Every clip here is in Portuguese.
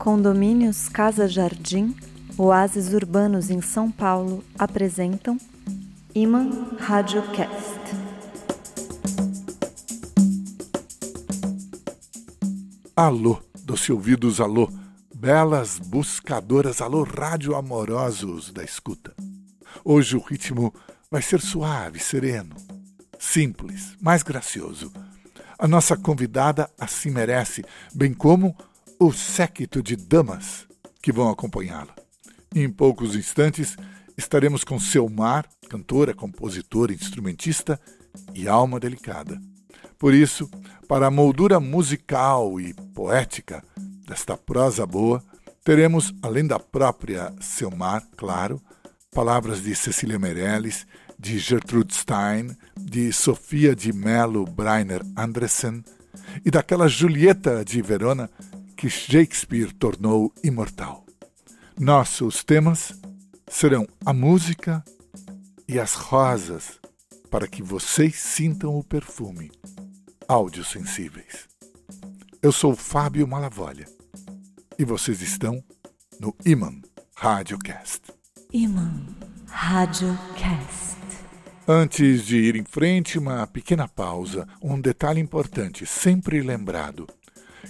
Condomínios Casa Jardim, Oásis Urbanos em São Paulo apresentam Iman Radiocast. Alô, doce ouvidos, alô, belas buscadoras, alô, rádio amorosos da escuta. Hoje o ritmo vai ser suave, sereno, simples, mais gracioso. A nossa convidada assim merece, bem como o séquito de damas que vão acompanhá-la. Em poucos instantes estaremos com Selmar, cantora, compositora, instrumentista e alma delicada. Por isso, para a moldura musical e poética desta prosa boa, teremos, além da própria Selmar, claro, palavras de Cecília Meirelles, de Gertrude Stein, de Sofia de Mello Breiner Andressen e daquela Julieta de Verona que Shakespeare tornou imortal. Nossos temas serão a música e as rosas, para que vocês sintam o perfume. Áudios sensíveis. Eu sou Fábio Malavolha e vocês estão no Iman Radiocast. Iman Radiocast. Antes de ir em frente, uma pequena pausa, um detalhe importante, sempre lembrado.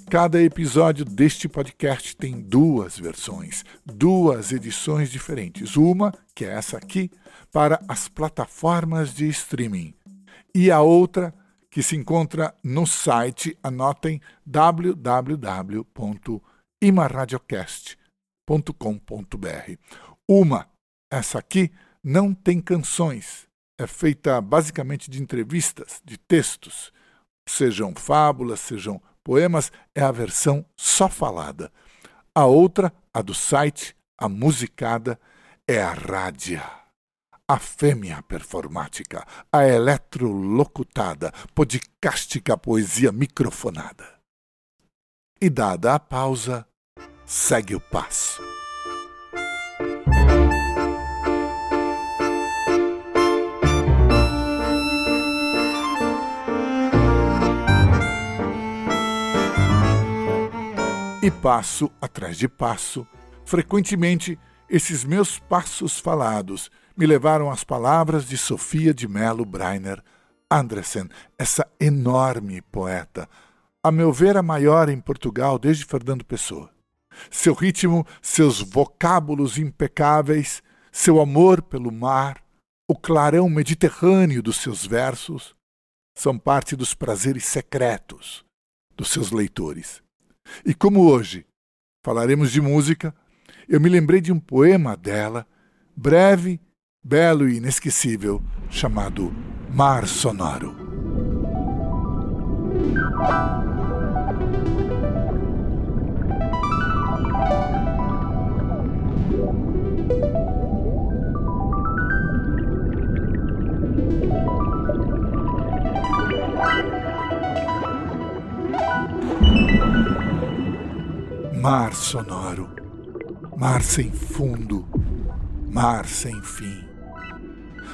Cada episódio deste podcast tem duas versões, duas edições diferentes. Uma, que é essa aqui, para as plataformas de streaming, e a outra, que se encontra no site, anotem www.imaradiocast.com.br. Uma, essa aqui, não tem canções, é feita basicamente de entrevistas, de textos, sejam fábulas, sejam Poemas é a versão só falada. A outra, a do site, a musicada, é a rádia. A fêmea performática, a eletrolocutada, podcástica poesia microfonada. E dada a pausa, segue o passo. E passo atrás de passo, frequentemente esses meus passos falados me levaram às palavras de Sofia de Mello Breiner Andressen, essa enorme poeta, a meu ver a maior em Portugal desde Fernando Pessoa. Seu ritmo, seus vocábulos impecáveis, seu amor pelo mar, o clarão mediterrâneo dos seus versos, são parte dos prazeres secretos dos seus leitores. E como hoje falaremos de música, eu me lembrei de um poema dela, breve, belo e inesquecível, chamado Mar Sonoro. Mar sonoro, mar sem fundo, mar sem fim.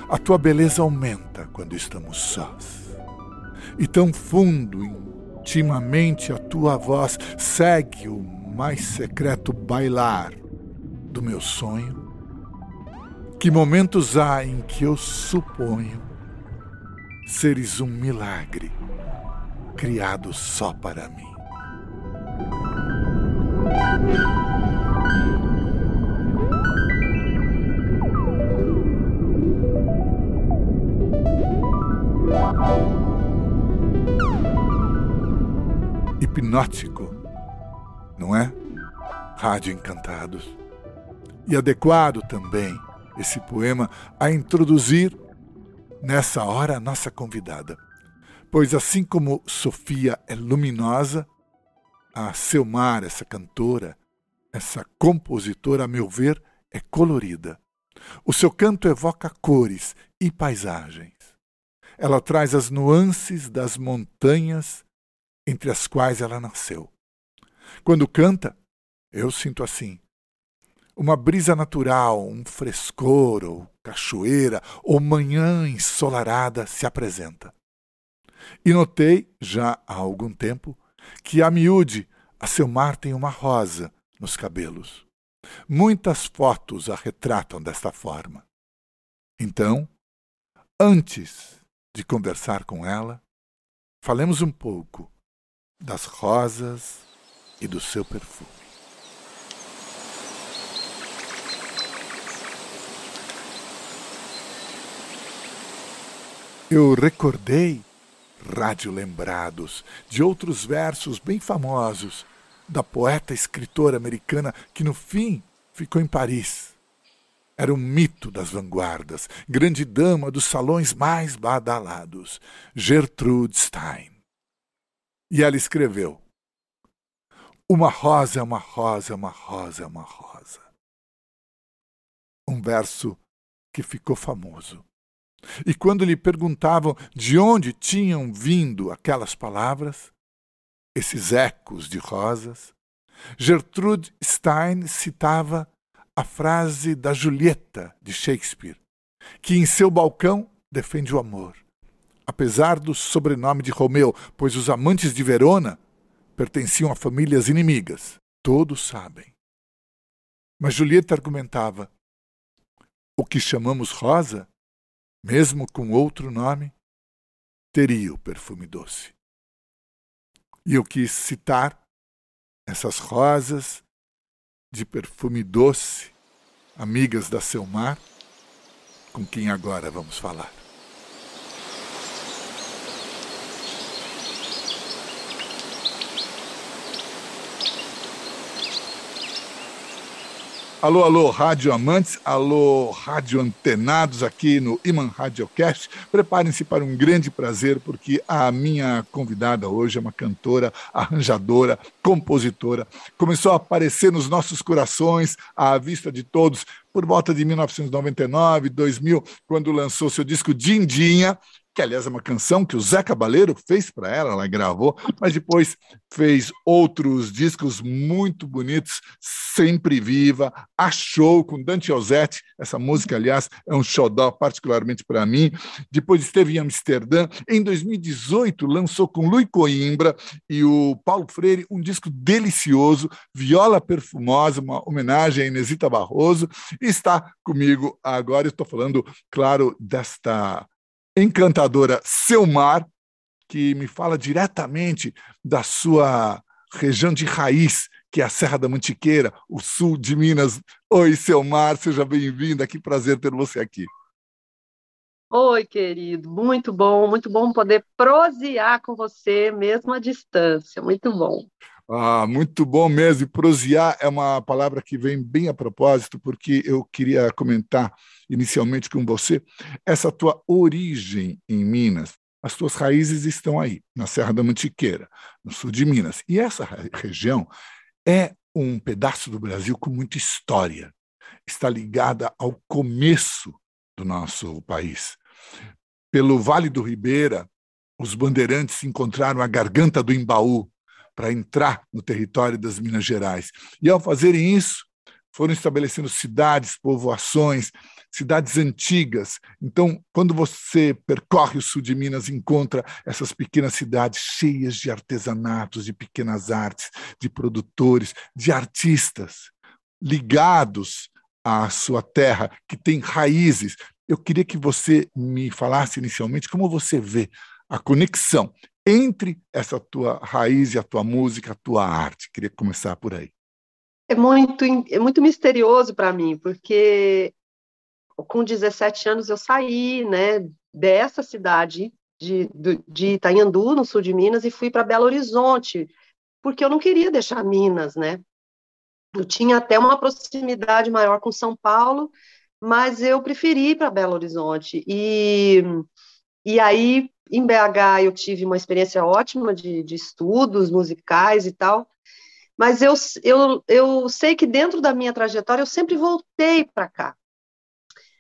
A tua beleza aumenta quando estamos sós. E tão fundo, intimamente, a tua voz segue o mais secreto bailar do meu sonho. Que momentos há em que eu suponho seres um milagre criado só para mim. Hipnótico, não é? Rádio Encantados. E adequado também esse poema a introduzir nessa hora a nossa convidada. Pois assim como Sofia é luminosa, a Selmar, essa cantora, essa compositora, a meu ver, é colorida. O seu canto evoca cores e paisagens. Ela traz as nuances das montanhas entre as quais ela nasceu. Quando canta, eu sinto assim. Uma brisa natural, um frescor, ou cachoeira, ou manhã ensolarada se apresenta. E notei, já há algum tempo, que a miúde, a seu mar tem uma rosa nos cabelos. Muitas fotos a retratam desta forma. Então, antes de conversar com ela, falemos um pouco das rosas e do seu perfume. Eu recordei rádio lembrados de outros versos bem famosos da poeta escritora americana que no fim ficou em Paris. Era um mito das vanguardas, grande dama dos salões mais badalados, Gertrude Stein. E ela escreveu: Uma rosa é uma rosa, uma rosa é uma rosa. Um verso que ficou famoso. E quando lhe perguntavam de onde tinham vindo aquelas palavras, esses ecos de rosas, Gertrude Stein citava a frase da Julieta de Shakespeare, que em seu balcão defende o amor, apesar do sobrenome de Romeu, pois os amantes de Verona pertenciam a famílias inimigas, todos sabem. Mas Julieta argumentava: o que chamamos rosa, mesmo com outro nome, teria o perfume doce. E eu quis citar essas rosas de perfume doce, amigas da Selmar, com quem agora vamos falar. Alô, alô, rádio amantes, alô, rádio antenados aqui no Iman Radiocast. Preparem-se para um grande prazer, porque a minha convidada hoje é uma cantora, arranjadora, compositora. Começou a aparecer nos nossos corações, à vista de todos, por volta de 1999, 2000, quando lançou seu disco Dindinha, que aliás é uma canção que o Zé Cabaleiro fez para ela, ela gravou, mas depois fez outros discos muito bonitos, Sempre Viva, Achou com Dante Ozzetti, essa música, aliás, é um xodó particularmente para mim. Depois esteve em Amsterdã. Em 2018, lançou com Lui Coimbra e o Paulo Freire um disco delicioso, Viola Perfumosa, uma homenagem a Inesita Barroso. E está comigo agora, estou falando, claro, desta encantadora Selmar, que me fala diretamente da sua região de raiz, que é a Serra da Mantiqueira, o sul de Minas. Oi, Selmar, seja bem-vinda, que prazer ter você aqui. Oi, querido, muito bom, muito bom poder prosear com você, mesmo à distância, muito bom. Ah, muito bom mesmo. E prosear é uma palavra que vem bem a propósito, porque eu queria comentar inicialmente com você essa tua origem em Minas. As tuas raízes estão aí, na Serra da Mantiqueira, no sul de Minas. E essa região é um pedaço do Brasil com muita história. Está ligada ao começo do nosso país. Pelo Vale do Ribeira, os bandeirantes encontraram a garganta do Embaú para entrar no território das Minas Gerais. E ao fazerem isso, foram estabelecendo cidades, povoações, cidades antigas. Então, quando você percorre o sul de Minas, encontra essas pequenas cidades cheias de artesanatos, de pequenas artes, de produtores, de artistas ligados à sua terra, que tem raízes. Eu queria que você me falasse inicialmente como você vê a conexão entre essa tua raiz e a tua música, a tua arte. Queria começar por aí. É muito, é muito misterioso para mim, porque com 17 anos eu saí, né, dessa cidade de, de Itanhandu, no sul de Minas, e fui para Belo Horizonte, porque eu não queria deixar Minas, né? Eu tinha até uma proximidade maior com São Paulo, mas eu preferi ir para Belo Horizonte. E, e aí em BH eu tive uma experiência ótima de, de estudos musicais e tal, mas eu, eu, eu sei que dentro da minha trajetória eu sempre voltei para cá.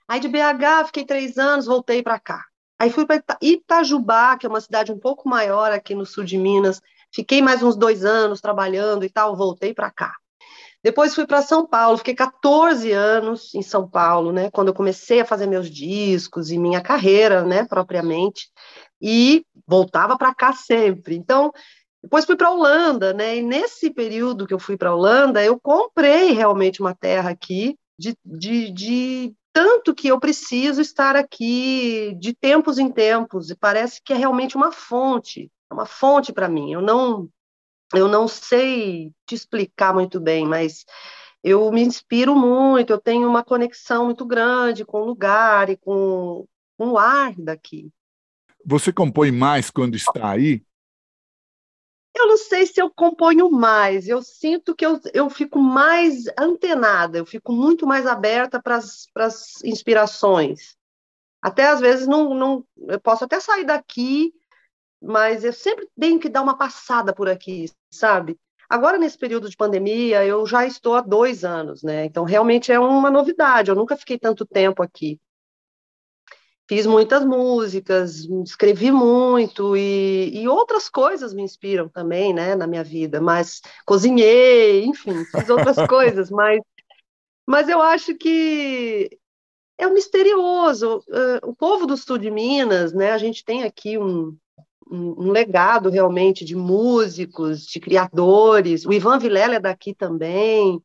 Aí de BH fiquei três anos, voltei para cá. Aí fui para Itajubá, que é uma cidade um pouco maior aqui no sul de Minas. Fiquei mais uns dois anos trabalhando e tal, voltei para cá. Depois fui para São Paulo, fiquei 14 anos em São Paulo, né? Quando eu comecei a fazer meus discos e minha carreira, né, propriamente e voltava para cá sempre. Então, Depois fui para a Holanda, né? E nesse período que eu fui para a Holanda, eu comprei realmente uma terra aqui, de, de, de tanto que eu preciso estar aqui de tempos em tempos, e parece que é realmente uma fonte, é uma fonte para mim. Eu não, eu não sei te explicar muito bem, mas eu me inspiro muito, eu tenho uma conexão muito grande com o lugar e com, com o ar daqui. Você compõe mais quando está aí? Eu não sei se eu componho mais, eu sinto que eu, eu fico mais antenada, eu fico muito mais aberta para as inspirações. Até às vezes não, não, eu posso até sair daqui, mas eu sempre tenho que dar uma passada por aqui, sabe? Agora, nesse período de pandemia, eu já estou há dois anos, né? Então, realmente é uma novidade, eu nunca fiquei tanto tempo aqui fiz muitas músicas, escrevi muito e, e, outras coisas me inspiram também, né, na minha vida. Mas cozinhei, enfim, fiz outras coisas, mas, mas eu acho que é um misterioso. Uh, o povo do sul de Minas, né, a gente tem aqui um, um, legado realmente de músicos, de criadores. O Ivan Vilela é daqui também.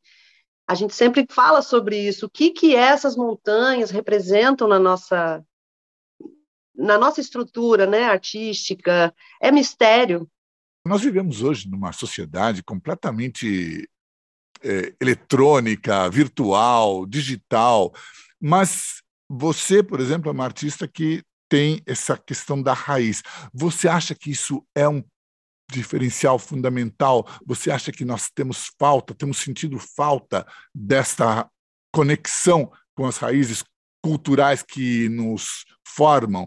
A gente sempre fala sobre isso. O que que essas montanhas representam na nossa na nossa estrutura né, artística, é mistério. Nós vivemos hoje numa sociedade completamente é, eletrônica, virtual, digital, mas você, por exemplo, é uma artista que tem essa questão da raiz. Você acha que isso é um diferencial fundamental? Você acha que nós temos falta, temos sentido falta desta conexão com as raízes culturais que nos formam?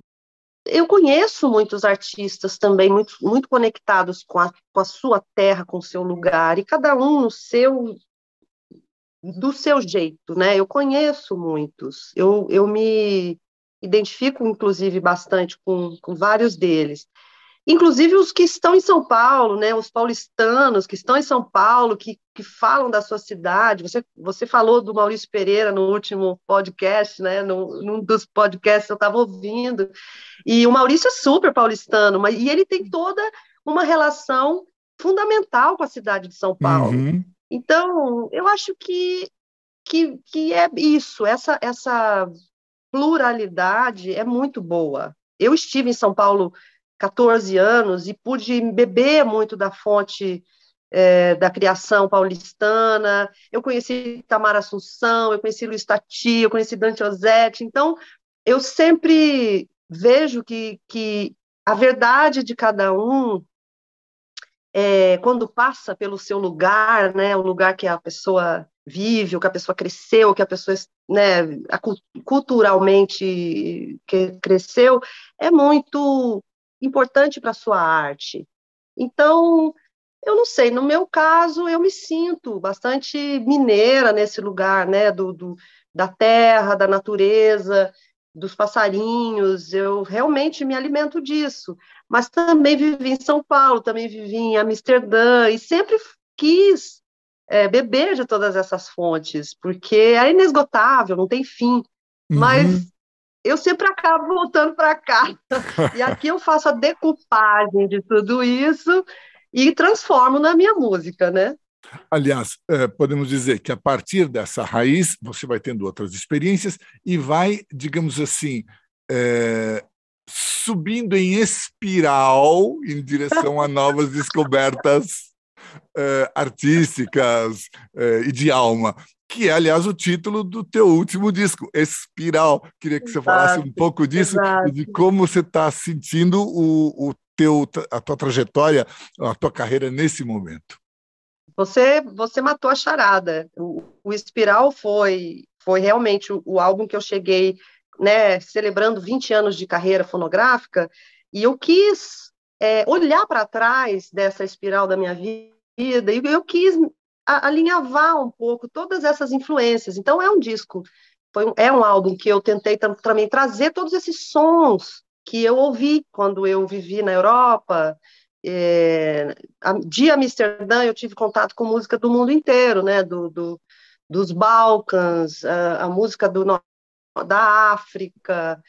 eu conheço muitos artistas também muito, muito conectados com a, com a sua terra, com o seu lugar, e cada um no seu do seu jeito, né? Eu conheço muitos, eu, eu me identifico, inclusive, bastante com, com vários deles inclusive os que estão em São Paulo, né, os paulistanos que estão em São Paulo, que, que falam da sua cidade. Você, você falou do Maurício Pereira no último podcast, né, no, num dos podcasts eu estava ouvindo, e o Maurício é super paulistano, mas, e ele tem toda uma relação fundamental com a cidade de São Paulo. Uhum. Então, eu acho que, que, que é isso, essa, essa pluralidade é muito boa. Eu estive em São Paulo 14 anos e pude beber muito da fonte é, da criação paulistana. Eu conheci Tamara Assunção, eu conheci Luiz Tati, eu conheci Dante Ozzetti. Então, eu sempre vejo que, que a verdade de cada um, é, quando passa pelo seu lugar, né, o lugar que a pessoa vive, o que a pessoa cresceu, o que a pessoa né, culturalmente cresceu, é muito importante para a sua arte. Então, eu não sei, no meu caso, eu me sinto bastante mineira nesse lugar, né, do, do, da terra, da natureza, dos passarinhos, eu realmente me alimento disso. Mas também vivi em São Paulo, também vivi em Amsterdã, e sempre quis é, beber de todas essas fontes, porque é inesgotável, não tem fim. Uhum. Mas eu sempre acabo voltando para cá. E aqui eu faço a decupagem de tudo isso e transformo na minha música, né? Aliás, é, podemos dizer que a partir dessa raiz você vai tendo outras experiências e vai, digamos assim, é, subindo em espiral em direção a novas descobertas é, artísticas e de alma que é, aliás, o título do teu último disco, Espiral. Queria que você exato, falasse um pouco disso exato. e de como você está sentindo o, o teu, a tua trajetória, a tua carreira nesse momento. Você, você matou a charada. O, o Espiral foi, foi realmente o, o, álbum que eu cheguei, né, celebrando 20 anos de carreira fonográfica, e eu quis é, olhar para trás dessa espiral da minha vida, e eu quis alinhavar um pouco todas essas influências. Então, é um disco, foi um, é um álbum que eu tentei também trazer todos esses sons que eu ouvi quando eu vivi na Europa. É, de Amsterdã, eu tive contato com música do mundo inteiro, né? Do, do dos Balcãs, a, a música do, da África,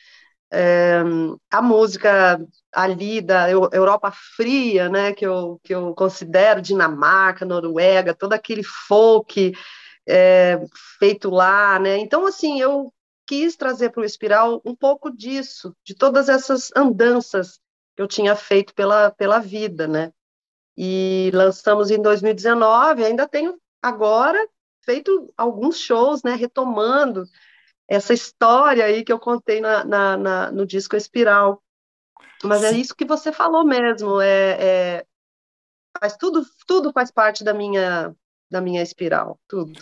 é, a música ali da Europa fria, né, que eu, que eu considero Dinamarca, Noruega, todo aquele folk é, feito lá, né, então, assim, eu quis trazer para o Espiral um pouco disso, de todas essas andanças que eu tinha feito pela, pela vida, né, e lançamos em 2019, ainda tenho agora feito alguns shows, né, retomando essa história aí que eu contei na, na, na no disco Espiral. Mas é isso que você falou mesmo, é, é, faz tudo, tudo faz parte da minha, da minha espiral, tudo.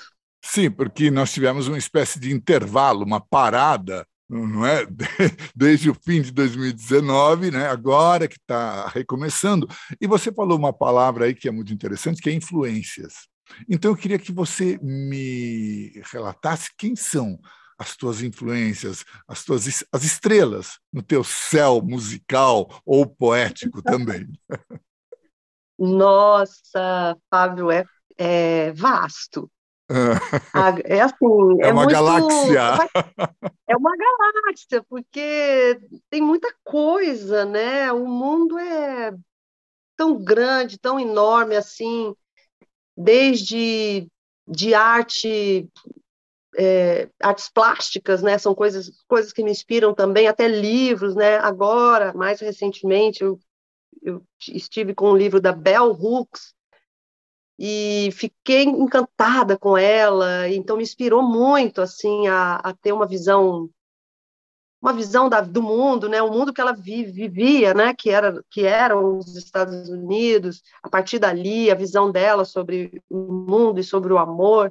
Sim, porque nós tivemos uma espécie de intervalo, uma parada, não é? Desde o fim de 2019, né? Agora que está recomeçando. E você falou uma palavra aí que é muito interessante, que é influências. Então eu queria que você me relatasse quem são as tuas influências, as tuas as estrelas no teu céu musical ou poético também. Nossa, Fábio, é, é vasto. É assim, é, é uma muito, galáxia. É uma galáxia, porque tem muita coisa, né? O mundo é tão grande, tão enorme assim, desde de arte é, artes plásticas, né? São coisas, coisas que me inspiram também, até livros, né? Agora, mais recentemente, eu, eu estive com um livro da Bell Hooks e fiquei encantada com ela. Então, me inspirou muito, assim, a, a ter uma visão uma visão da, do mundo, né, o mundo que ela vivia, né, que era que eram os Estados Unidos. A partir dali, a visão dela sobre o mundo e sobre o amor.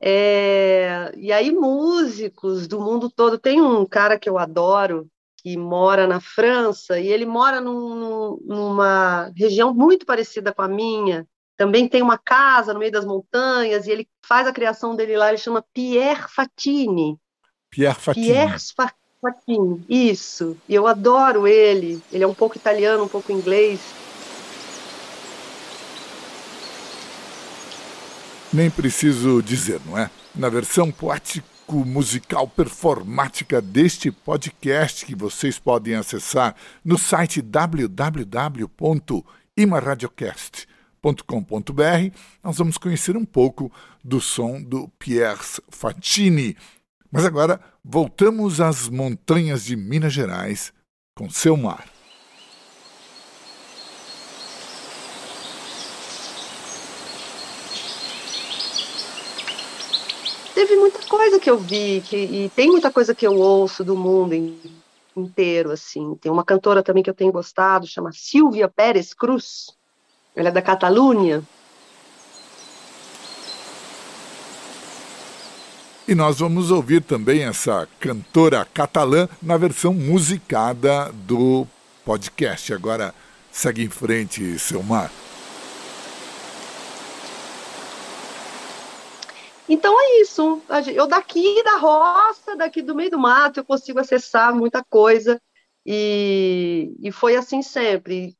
É, e aí, músicos do mundo todo. Tem um cara que eu adoro, que mora na França, e ele mora num, numa região muito parecida com a minha. Também tem uma casa no meio das montanhas, e ele faz a criação dele lá, ele chama Pierre Fatini. Pierre Fatini. Pierre Fatini, isso. E eu adoro ele. Ele é um pouco italiano, um pouco inglês. Nem preciso dizer, não é? Na versão poético-musical performática deste podcast que vocês podem acessar no site www.imaradiocast.com.br, nós vamos conhecer um pouco do som do Pierre Fatini. Mas agora voltamos às montanhas de Minas Gerais com seu mar. Teve muita coisa que eu vi, que, e tem muita coisa que eu ouço do mundo inteiro, assim. Tem uma cantora também que eu tenho gostado, chama Silvia Pérez Cruz. Ela é da Catalunha. E nós vamos ouvir também essa cantora catalã na versão musicada do podcast. Agora, segue em frente, Selmar. Então é isso. Eu daqui da roça, daqui do meio do mato, eu consigo acessar muita coisa. E, e foi assim sempre.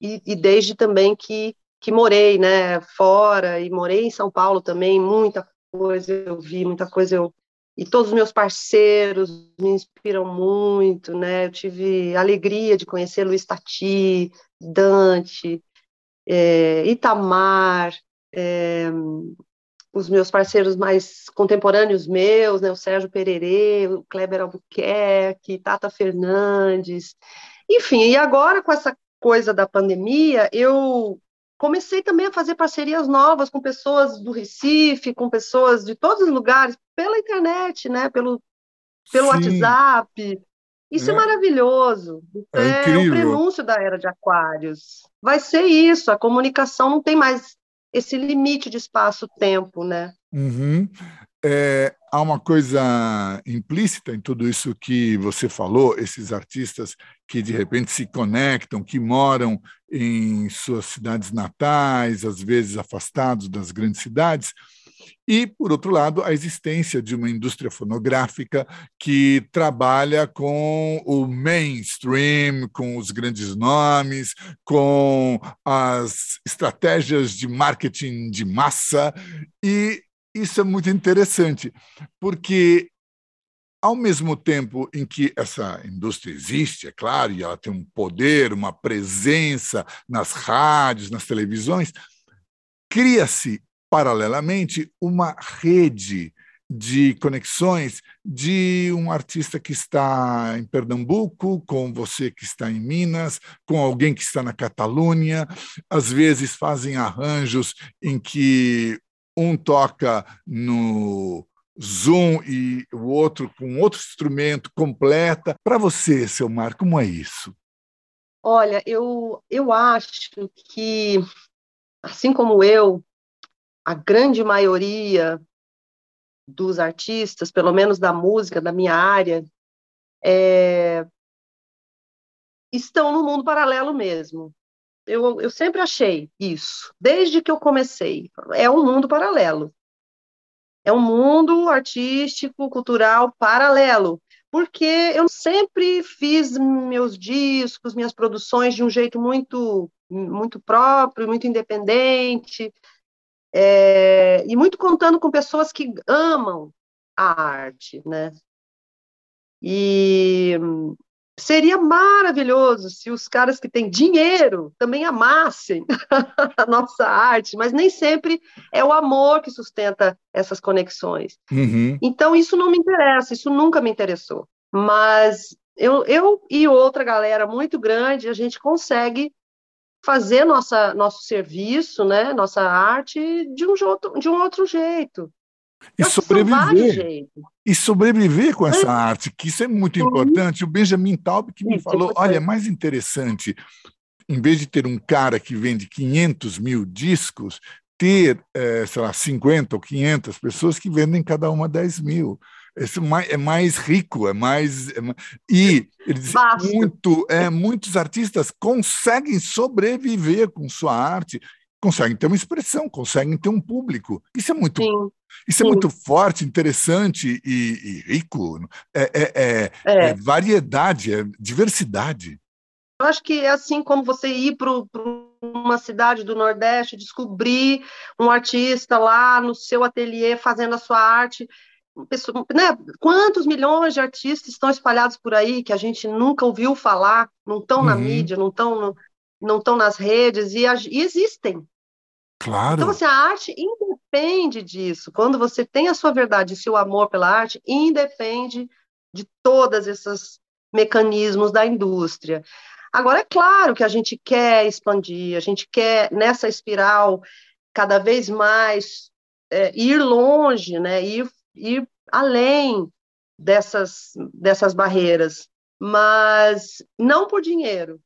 E, e, desde também que, que morei né, fora, e morei em São Paulo também, muita coisa eu vi, muita coisa eu. E todos os meus parceiros me inspiram muito, né? Eu tive alegria de conhecer Luiz Tati, Dante, é, Itamar, é, os meus parceiros mais contemporâneos meus, né, o Sérgio Pererê, o Kleber Albuquerque, Tata Fernandes, enfim, e agora com essa coisa da pandemia, eu comecei também a fazer parcerias novas com pessoas do Recife, com pessoas de todos os lugares, pela internet, né, pelo, pelo WhatsApp, isso é, é. maravilhoso. É, é o prenúncio da era de Aquários. Vai ser isso, a comunicação não tem mais esse limite de espaço-tempo, né? Uhum. É, há uma coisa implícita em tudo isso que você falou, esses artistas que de repente se conectam, que moram em suas cidades natais, às vezes afastados das grandes cidades, e, por outro lado, a existência de uma indústria fonográfica que trabalha com o mainstream, com os grandes nomes, com as estratégias de marketing de massa, e isso é muito interessante, porque ao mesmo tempo em que essa indústria existe, é claro, e ela tem um poder, uma presença nas rádios, nas televisões, cria-se paralelamente uma rede de conexões de um artista que está em Pernambuco, com você que está em Minas, com alguém que está na Catalunha. Às vezes fazem arranjos em que um toca no Zoom e o outro com outro instrumento completa. Para você, seu Mar, como é isso? Olha, eu, eu acho que, assim como eu, a grande maioria dos artistas, pelo menos da música, da minha área, é, estão no mundo paralelo mesmo. Eu, eu sempre achei isso, desde que eu comecei. É um mundo paralelo. É um mundo artístico, cultural paralelo. Porque eu sempre fiz meus discos, minhas produções de um jeito muito, muito próprio, muito independente é, e muito contando com pessoas que amam a arte, né? E seria maravilhoso se os caras que têm dinheiro também amassem a nossa arte, mas nem sempre é o amor que sustenta essas conexões. Uhum. Então, isso não me interessa, isso nunca me interessou. Mas eu, eu e outra galera muito grande, a gente consegue fazer nossa, nosso serviço, né, nossa arte de um, outro, de um outro jeito. E sobreviver. E sobreviver com essa é. arte, que isso é muito importante. O Benjamin Taub que me isso, falou, olha, é mais interessante, em vez de ter um cara que vende 500 mil discos, ter, é, sei lá, 50 ou 500 pessoas que vendem cada uma 10 mil é mais rico, é mais. É mais e ele diz, muito, é, muitos artistas conseguem sobreviver com sua arte, conseguem ter uma expressão, conseguem ter um público. Isso é muito, Sim. isso é Sim. muito forte, interessante e, e rico. É, é, é, é, variedade, é diversidade. Eu acho que é assim como você ir para uma cidade do Nordeste, descobrir um artista lá no seu ateliê fazendo a sua arte pessoa, né, quantos milhões de artistas estão espalhados por aí que a gente nunca ouviu falar, não estão uhum. na mídia, não estão não estão nas redes e, e, existem. Claro. Então, assim, a arte independe disso. Quando você tem a sua verdade e seu amor pela arte, independe de todos esses mecanismos da indústria. Agora, é claro que a gente quer expandir, a gente quer, nessa espiral, cada vez mais é, ir longe, né, ir ir além dessas, dessas barreiras, mas não por dinheiro.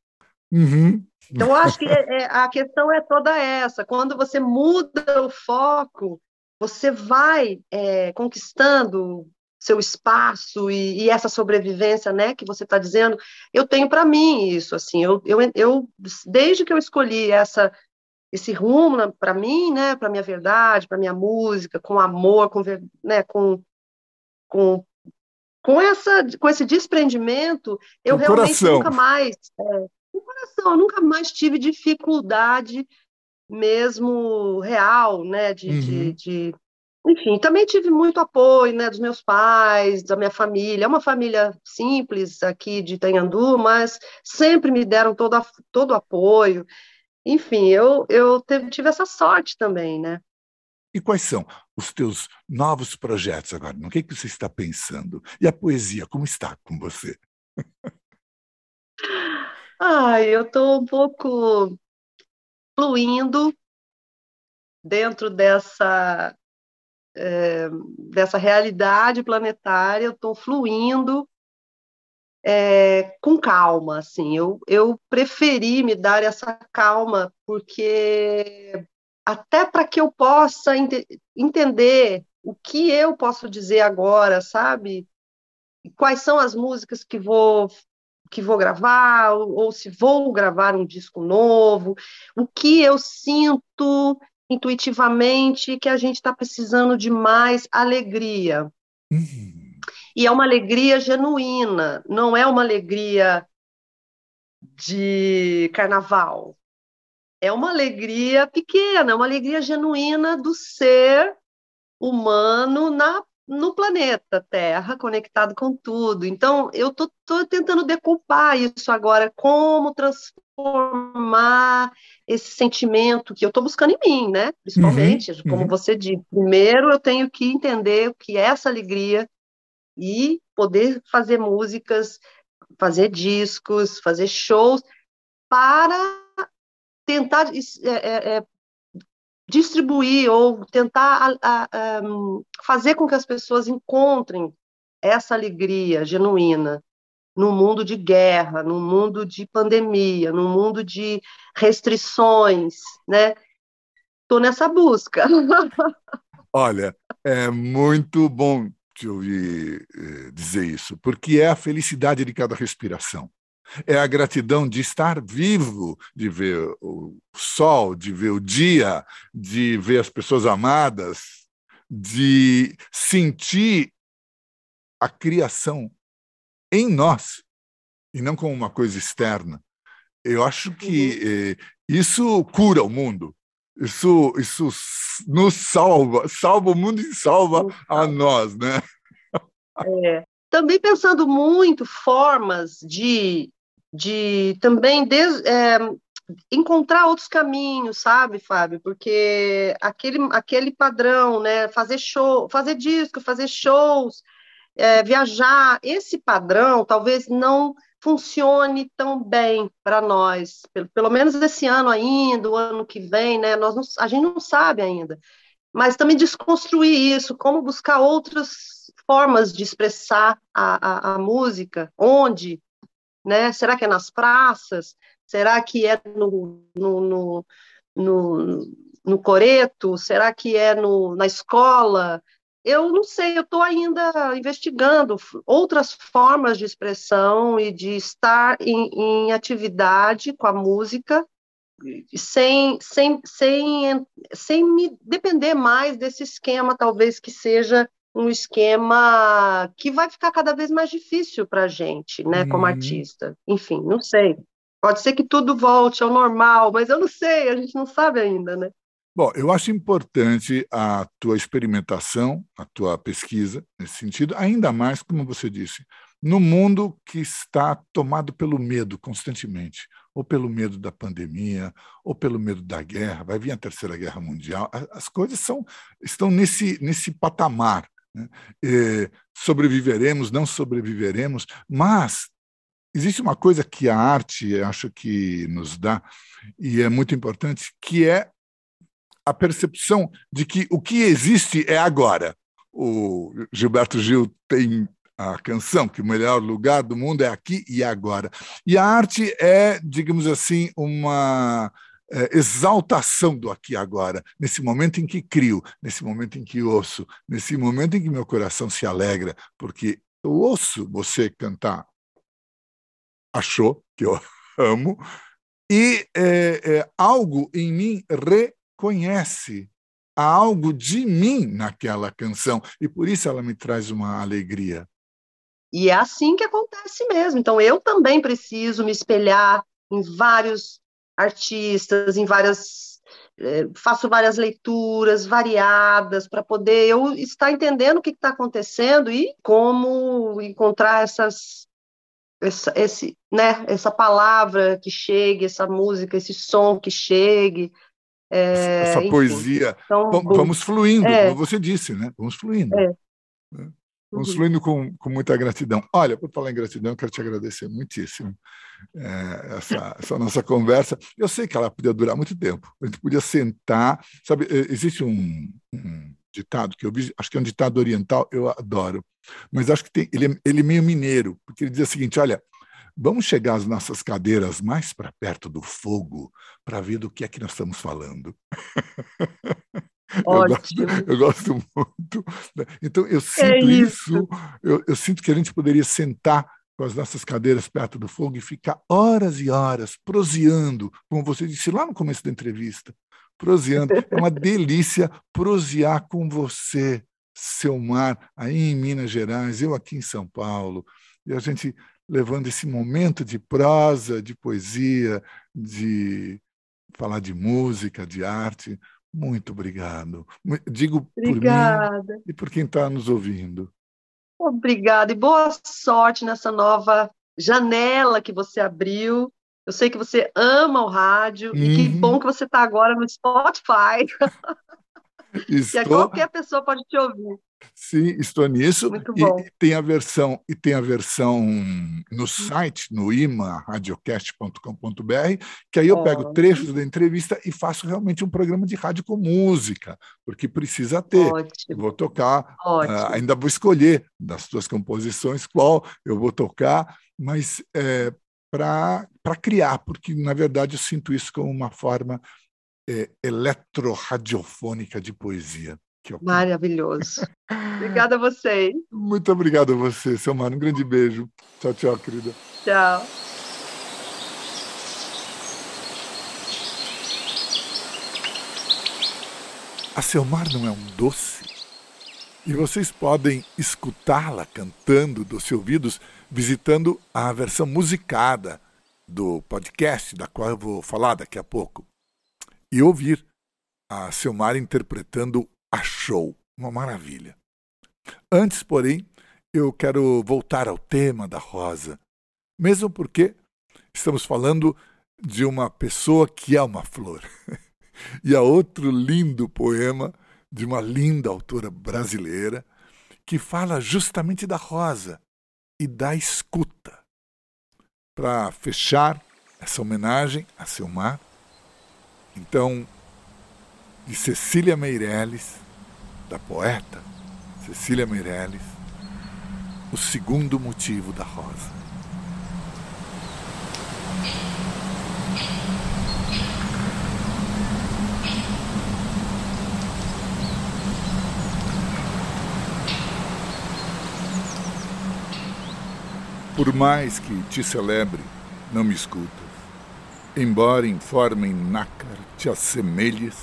Uhum. Então, eu acho que é, é, a questão é toda essa. Quando você muda o foco, você vai é, conquistando seu espaço e, e, essa sobrevivência, né, que você está dizendo. Eu tenho para mim isso, assim. Eu, eu, eu, desde que eu escolhi essa esse rumo para mim, né, para minha verdade, para minha música, com amor, com, né, com, com, com, essa, com esse desprendimento, eu realmente coração. nunca mais, é, com coração, eu nunca mais tive dificuldade mesmo real, né, de, uhum. de, de, enfim, também tive muito apoio, né, dos meus pais, da minha família, é uma família simples aqui de Itanhandu, mas sempre me deram todo, todo o apoio, enfim, eu, eu tive essa sorte também, né? E quais são os teus novos projetos agora? No que, que você está pensando? E a poesia, como está com você? Ai, eu estou um pouco fluindo dentro dessa, é, dessa realidade planetária, eu estou fluindo é, com calma, assim. Eu, eu preferi me dar essa calma, porque até para que eu possa ent entender o que eu posso dizer agora, sabe? Quais são as músicas que vou que vou gravar, ou, se vou gravar um disco novo, o que eu sinto intuitivamente que a gente está precisando de mais alegria. Uhum e é uma alegria genuína, não é uma alegria de carnaval. É uma alegria pequena, é uma alegria genuína do ser humano na, no planeta Terra, conectado com tudo. Então, eu estou tentando decupar isso agora, como transformar esse sentimento que eu estou buscando em mim, né? Principalmente, uhum, como uhum. você disse. Primeiro, eu tenho que entender o que é essa alegria e poder fazer músicas, fazer discos, fazer shows para tentar é, é, é distribuir ou tentar a, a, fazer com que as pessoas encontrem essa alegria genuína no mundo de guerra, no mundo de pandemia, no mundo de restrições, né? Estou nessa busca. Olha, é muito bom te ouvir eh, dizer isso, porque é a felicidade de cada respiração é a gratidão de estar vivo, de ver o sol, de ver o dia, de ver as pessoas amadas, de sentir a criação em nós e não como uma coisa externa. Eu acho que uhum. eh, isso cura o mundo. Isso, isso nos salva, salva o mundo e salva a nós, né? É. Também pensando muito formas de de também des, é, encontrar outros caminhos, sabe, Fábio? Porque aquele, aquele padrão, né? Fazer show, fazer disco, fazer shows, é, viajar, esse padrão talvez não funcione tão bem para nós, pelo, pelo menos esse ano ainda, o ano que vem, né? Nós não, a gente não sabe ainda. Mas também desconstruir isso, como buscar outras formas de expressar a, a, a música, onde, né? Será que é nas praças? Será que é no, no, no, no, no coreto? Será que é no, na escola? Eu não sei, eu estou ainda investigando outras formas de expressão e de estar em, em atividade com a música sem, sem, sem, sem me depender mais desse esquema, talvez que seja um esquema que vai ficar cada vez mais difícil para a gente, né, como uhum. artista. Enfim, não sei. Pode ser que tudo volte ao normal, mas eu não sei, a gente não sabe ainda, né? Bom, eu acho importante a tua experimentação, a tua pesquisa nesse sentido, ainda mais, como você disse, no mundo que está tomado pelo medo constantemente, ou pelo medo da pandemia, ou pelo medo da guerra, vai vir a terceira guerra mundial. As coisas são, estão nesse, nesse patamar né? É, sobreviveremos, não sobreviveremos, mas existe uma coisa que a arte acho que nos dá e é muito importante, que é a percepção de que o que existe é agora. O Gilberto Gil tem a canção que o melhor lugar do mundo é aqui e agora. E a arte é, digamos assim, uma é, exaltação do aqui e agora, nesse momento em que crio, nesse momento em que ouço, nesse momento em que meu coração se alegra, porque eu ouço você cantar Achou, que eu amo, e é, é, algo em mim reconhece há algo de mim naquela canção, e por isso ela me traz uma alegria. E é assim que acontece mesmo. Então, eu também preciso me espelhar em vários artistas, em várias. É, faço várias leituras variadas para poder eu estar entendendo o que está acontecendo e como encontrar essas essa, esse, né, essa palavra que chegue, essa música, esse som que chegue. É, essa enfim, poesia. Então, vamos fluindo, é, como você disse, né? Vamos fluindo. É. Né? Vamos fluindo com, com muita gratidão. Olha, por falar em gratidão, eu quero te agradecer muitíssimo é, essa, essa, nossa conversa. Eu sei que ela podia durar muito tempo. A gente podia sentar. Sabe, é, existe um, um ditado que eu vi, acho que é um ditado oriental, eu adoro, mas acho que tem, ele, é, ele é meio mineiro, porque ele diz o seguinte: olha, vamos chegar as nossas cadeiras mais para perto do fogo para ver do que é que nós estamos falando. Eu gosto, eu gosto, muito. Né? Então, eu é sinto é isso, isso eu, eu, sinto que a gente poderia sentar com as nossas cadeiras perto do fogo e ficar horas e horas proseando, como você disse lá no começo da entrevista. Proseando. É uma delícia prosear com você, seu mar, aí em Minas Gerais, eu aqui em São Paulo, e a gente levando esse momento de prosa, de poesia, de falar de música, de arte, Muito obrigado. Digo Obrigada. por mim e por quem está nos ouvindo. Obrigada e boa sorte nessa nova janela que você abriu. Eu sei que você ama o rádio uhum. e que uhum. bom que você está agora no Spotify. Estou... que qualquer pessoa pode te ouvir. Sim, estou nisso. Muito bom. E tem a versão e tem a versão no site, no imaradiocast.com.br, que aí eu oh. pego trechos da entrevista e faço realmente um programa de rádio com música, porque precisa ter. Ótimo. Vou tocar, uh, ainda vou escolher das tuas composições qual eu vou tocar, mas é, para criar, porque na verdade eu sinto isso como uma forma é, eletroradiofônica de poesia. Maravilhoso. Obrigada a vocês. Muito obrigado a você, seu mano. Um grande beijo. Tchau, tchau, querida. Tchau. A Selmar não é um doce? E vocês podem escutá-la cantando dos ouvidos visitando a versão musicada do podcast, da qual eu vou falar daqui a pouco, e ouvir a Selmar interpretando achou. Uma maravilha. Antes, porém, eu quero voltar ao tema da rosa, mesmo porque estamos falando de uma pessoa que é uma flor. e há outro lindo poema de uma linda autora brasileira que fala justamente da rosa e da escuta. Para fechar essa homenagem a Selmar, então, de Cecília Meirelles, da poeta Cecília Meirelles, o segundo motivo da rosa. Por mais que te celebre, não me escutas. Embora em forma em nácar te assemelhes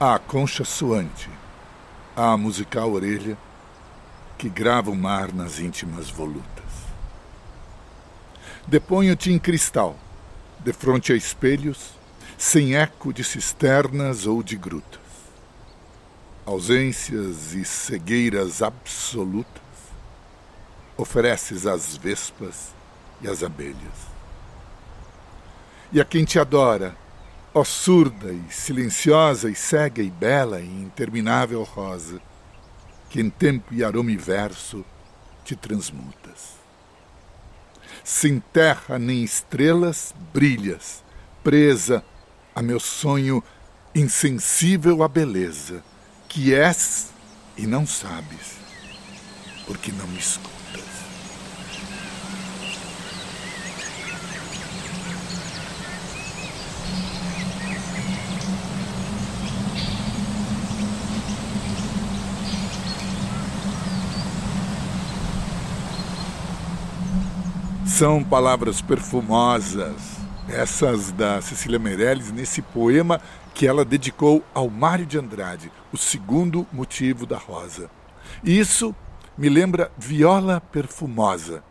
à concha suante a musical orelha que grava o mar nas íntimas volutas. Deponho-te em cristal, de frente a espelhos, sem eco de cisternas ou de grutas. Ausências e cegueiras absolutas, ofereces às vespas e às abelhas. E a quem te adora, Ó surda e silenciosa e cega e bela e interminável rosa, que em tempo e aroma e verso te transmutas. Sem terra nem estrelas, brilhas, presa a meu sonho insensível à beleza, que és e não sabes, porque não me escutas. São palavras perfumosas, essas da Cecília Meirelles, nesse poema que ela dedicou ao Mário de Andrade, o segundo motivo da rosa. Isso me lembra Viola Perfumosa,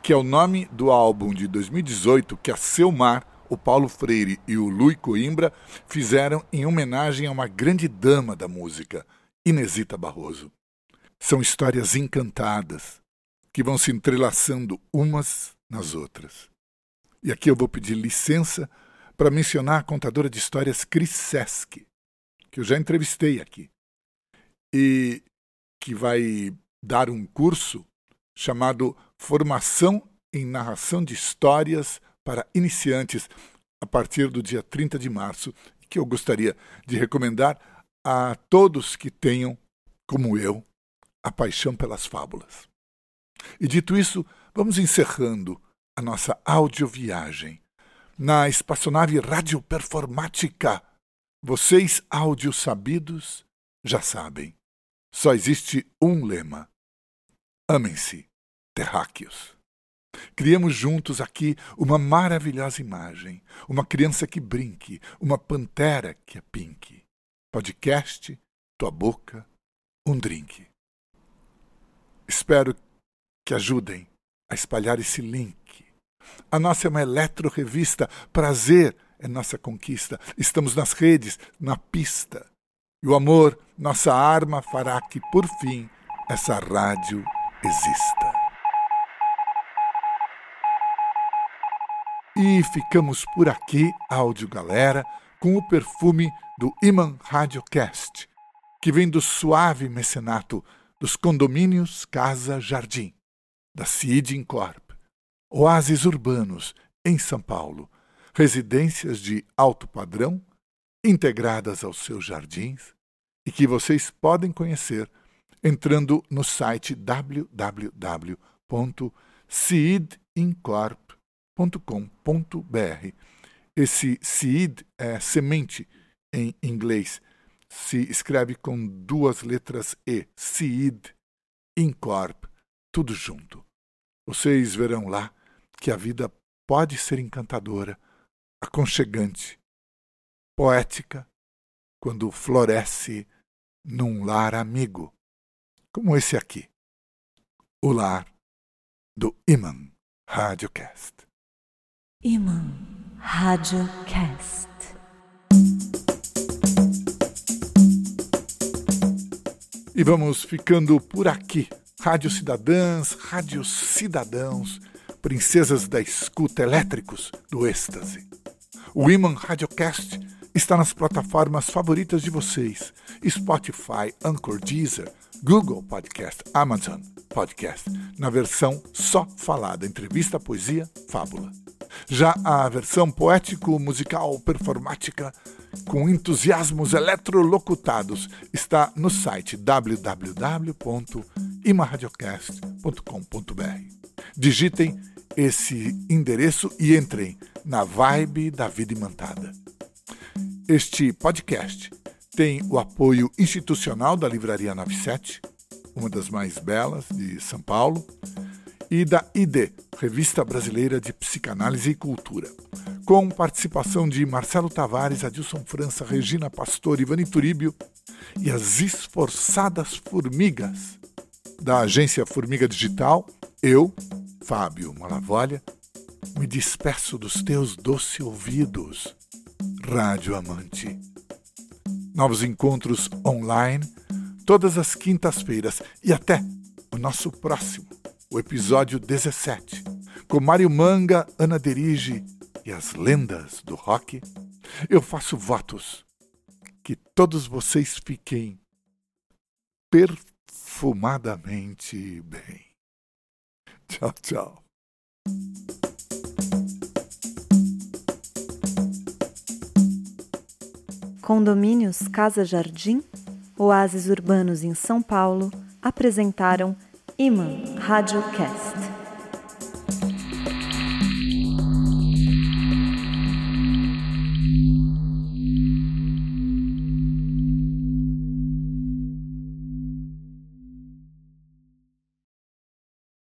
que é o nome do álbum de 2018 que a Selmar, o Paulo Freire e o Lui Coimbra fizeram em homenagem a uma grande dama da música, Inesita Barroso. São histórias encantadas, que vão se entrelaçando umas nas outras. E aqui eu vou pedir licença para mencionar a contadora de histórias Chris Sesk, que eu já entrevistei aqui, e que vai dar um curso chamado Formação em Narração de Histórias para Iniciantes, a partir do dia 30 de março, que eu gostaria de recomendar a todos que tenham, como eu, a paixão pelas fábulas. E dito isso, vamos encerrando a nossa audioviagem na espaçonave radioperformática. Vocês, áudios sabidos, já sabem. Só existe um lema: amem-se, terráqueos. Criamos juntos aqui uma maravilhosa imagem, uma criança que brinque, uma pantera que pink. Podcast, tua boca, um drink. Espero que ajudem a espalhar esse link. A nossa é uma eletro-revista. Prazer é nossa conquista. Estamos nas redes, na pista. E o amor, nossa arma, fará que, por fim, essa rádio exista. E ficamos por aqui, áudio galera, com o perfume do Iman Radiocast, que vem do suave mecenato dos condomínios Casa Jardim, da CID Incorp, oásis urbanos em São Paulo, residências de alto padrão integradas aos seus jardins e que vocês podem conhecer entrando no site www.seedincorp.com.br. Esse seed é semente em inglês. Se escreve com duas letras E, seed, incorp, tudo junto. Vocês verão lá que a vida pode ser encantadora, aconchegante, poética, quando floresce num lar amigo, como esse aqui, o lar do Iman Radiocast. Iman Radiocast. E vamos ficando por aqui. Rádio Cidadãs, Rádio Cidadãos, princesas da escuta elétricos do êxtase. O Iman Radiocast está nas plataformas favoritas de vocês: Spotify, Anchor, Deezer, Google Podcast, Amazon Podcast, na versão só falada, entrevista, poesia, fábula. Já a versão poético-musical performática com entusiasmos eletrolocutados está no site www.imaradiocast.com.br. Digitem esse endereço e entrem na vibe da vida imantada. Este podcast tem o apoio institucional da Livraria 97, uma das mais belas de São Paulo, e da ID, Revista Brasileira de Psicanálise e Cultura, com participação de Marcelo Tavares, Adilson França, Regina Pastor, Ivani Turíbio e as esforçadas formigas da agência Formiga Digital, eu, Fábio Malavolha, me despeço dos teus doces ouvidos Rádio Amante. Novos encontros online todas as quintas-feiras e até o nosso próximo, o episódio 17, com Mário Manga, Ana Derige e as lendas do rock. Eu faço votos que todos vocês fiquem perfumadamente bem. Tchau, tchau. Condomínios Casa Jardim, oásis urbanos em São Paulo, apresentaram Iman Radiocast.